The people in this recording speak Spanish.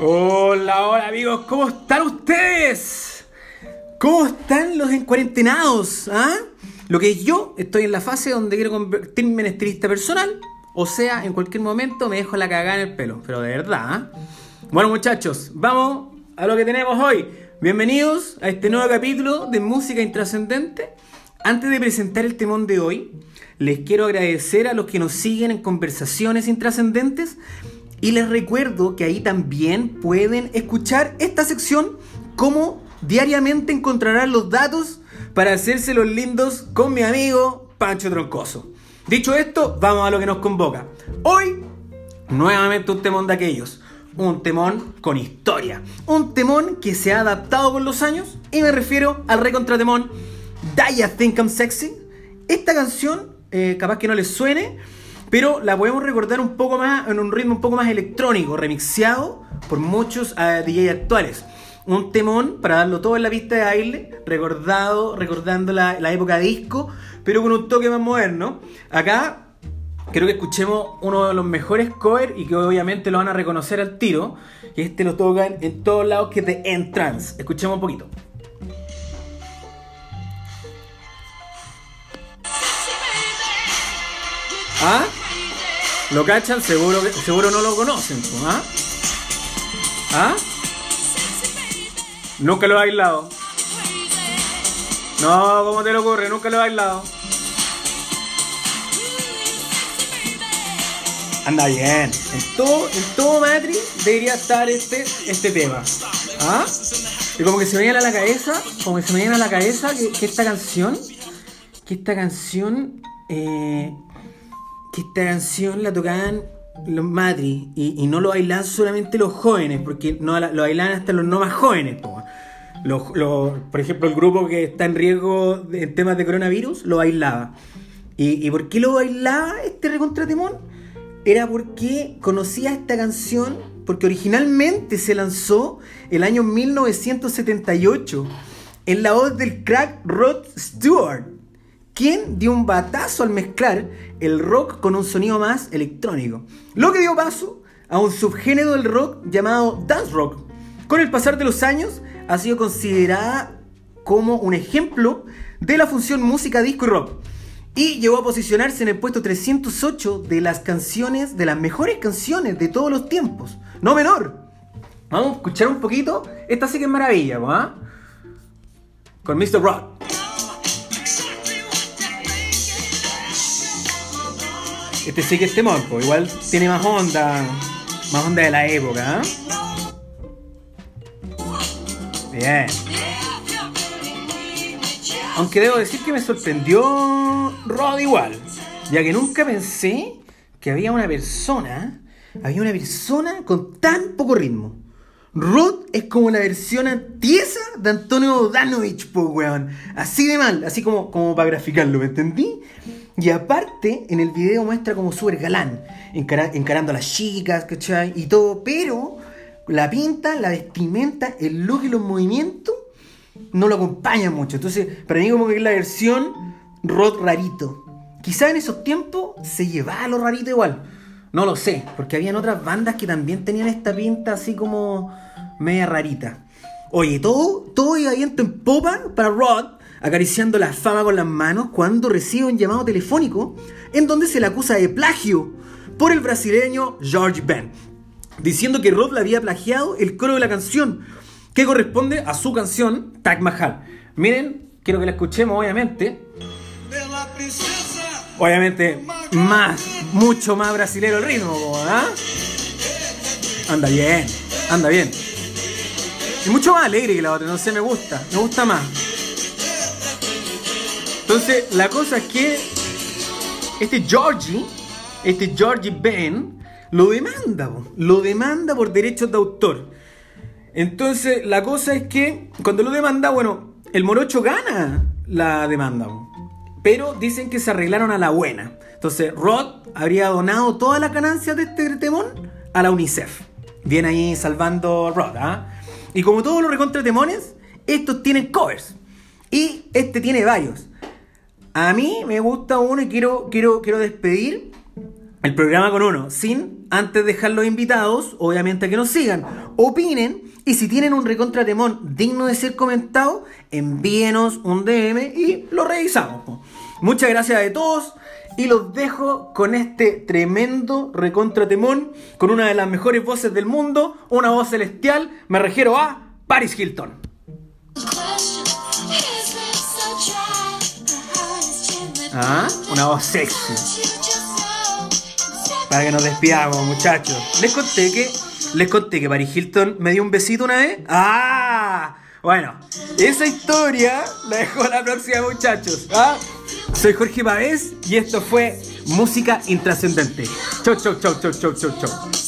Hola, hola amigos, ¿cómo están ustedes? ¿Cómo están los encuarentenados? ¿Ah? Lo que yo estoy en la fase donde quiero convertirme en estilista personal, o sea, en cualquier momento me dejo la cagada en el pelo, pero de verdad. ¿ah? Bueno muchachos, vamos a lo que tenemos hoy. Bienvenidos a este nuevo capítulo de Música Intrascendente. Antes de presentar el temón de hoy, les quiero agradecer a los que nos siguen en conversaciones intrascendentes y les recuerdo que ahí también pueden escuchar esta sección como diariamente encontrarán los datos para hacerse los lindos con mi amigo Pancho Troncoso. Dicho esto, vamos a lo que nos convoca. Hoy, nuevamente un temón de aquellos. Un temón con historia. Un temón que se ha adaptado con los años. Y me refiero al recontratemón I Think I'm Sexy. Esta canción, eh, capaz que no les suene, pero la podemos recordar un poco más, en un ritmo un poco más electrónico, remixeado por muchos uh, DJ actuales. Un temón para darlo todo en la pista de baile, recordado, recordando la, época disco, pero con un toque más moderno. Acá creo que escuchemos uno de los mejores covers y que obviamente lo van a reconocer al tiro. Que este lo tocan en todos lados, que de Entrance. Escuchemos un poquito. ¿Ah? ¿Lo cachan? Seguro, seguro no lo conocen. ¿Ah? ¿Ah? Nunca lo he bailado. No, ¿cómo te lo ocurre? Nunca lo he bailado. Anda bien. En todo, en todo Matrix debería estar este, este tema. ¿Ah? Y como que se me viene a la cabeza, como que se me viene a la cabeza que, que esta canción, que esta canción eh, que esta canción la tocaban los matri y, no lo bailan solamente los jóvenes, porque no lo bailan hasta los no más jóvenes. por ejemplo, el grupo que está en riesgo en temas de coronavirus lo bailaba. ¿Y, y por qué lo bailaba este recontratemón? Era porque conocía esta canción, porque originalmente se lanzó el año 1978 en la voz del crack Rod Stewart quien dio un batazo al mezclar el rock con un sonido más electrónico, lo que dio paso a un subgénero del rock llamado dance rock. Con el pasar de los años ha sido considerada como un ejemplo de la función música disco y rock y llegó a posicionarse en el puesto 308 de las canciones, de las mejores canciones de todos los tiempos. No menor. Vamos a escuchar un poquito. Esta sí que es maravilla, ¿ah? Con Mr. Rock. Este sí que es temor, pues igual tiene más onda, más onda de la época. ¿eh? Bien. Aunque debo decir que me sorprendió Rod igual, ya que nunca pensé que había una persona, había una persona con tan poco ritmo. Rod es como la versión antiesa de Antonio Danovich, pues weón. Así de mal, así como, como para graficarlo, ¿me entendí? Y aparte, en el video muestra como súper galán, encarando a las chicas, ¿cachai? Y todo, pero la pinta, la vestimenta, el look y los movimientos no lo acompañan mucho. Entonces, para mí como que es la versión rock rarito. Quizá en esos tiempos se llevaba lo rarito igual. No lo sé, porque habían otras bandas que también tenían esta pinta así como media rarita. Oye, todo, todo iba viento en popa para Rod, acariciando la fama con las manos cuando recibe un llamado telefónico en donde se le acusa de plagio por el brasileño George Ben, diciendo que Rod le había plagiado el coro de la canción, que corresponde a su canción Taj Mahal. Miren, quiero que la escuchemos obviamente. Obviamente, más, mucho más brasilero el ritmo, ¿ah? Anda bien, anda bien. Y mucho más alegre que la otra, no sé, me gusta, me gusta más. Entonces, la cosa es que este Georgie, este Georgie Ben, lo demanda, lo demanda por derechos de autor. Entonces, la cosa es que cuando lo demanda, bueno, el morocho gana la demanda. Pero dicen que se arreglaron a la buena. Entonces, Rod habría donado todas las ganancias de este temón a la UNICEF. Viene ahí salvando Rod, ¿ah? Y como todos los recontratemones, estos tienen covers. Y este tiene varios. A mí me gusta uno y quiero, quiero, quiero despedir el programa con uno, sin antes dejar los invitados, obviamente que nos sigan, opinen y si tienen un recontra temón digno de ser comentado, envíenos un DM y lo revisamos. Muchas gracias a todos y los dejo con este tremendo recontra temón, con una de las mejores voces del mundo, una voz celestial, me refiero a Paris Hilton. Ah, una voz sexy. Para que nos despidamos, muchachos. Les conté que. Les conté que Paris Hilton me dio un besito una vez. ¡Ah! Bueno, esa historia la dejo a la próxima, muchachos. ¿ah? Soy Jorge Pavés y esto fue Música Intrascendente. Chau, chau, chau, chau, chau, chau, chau.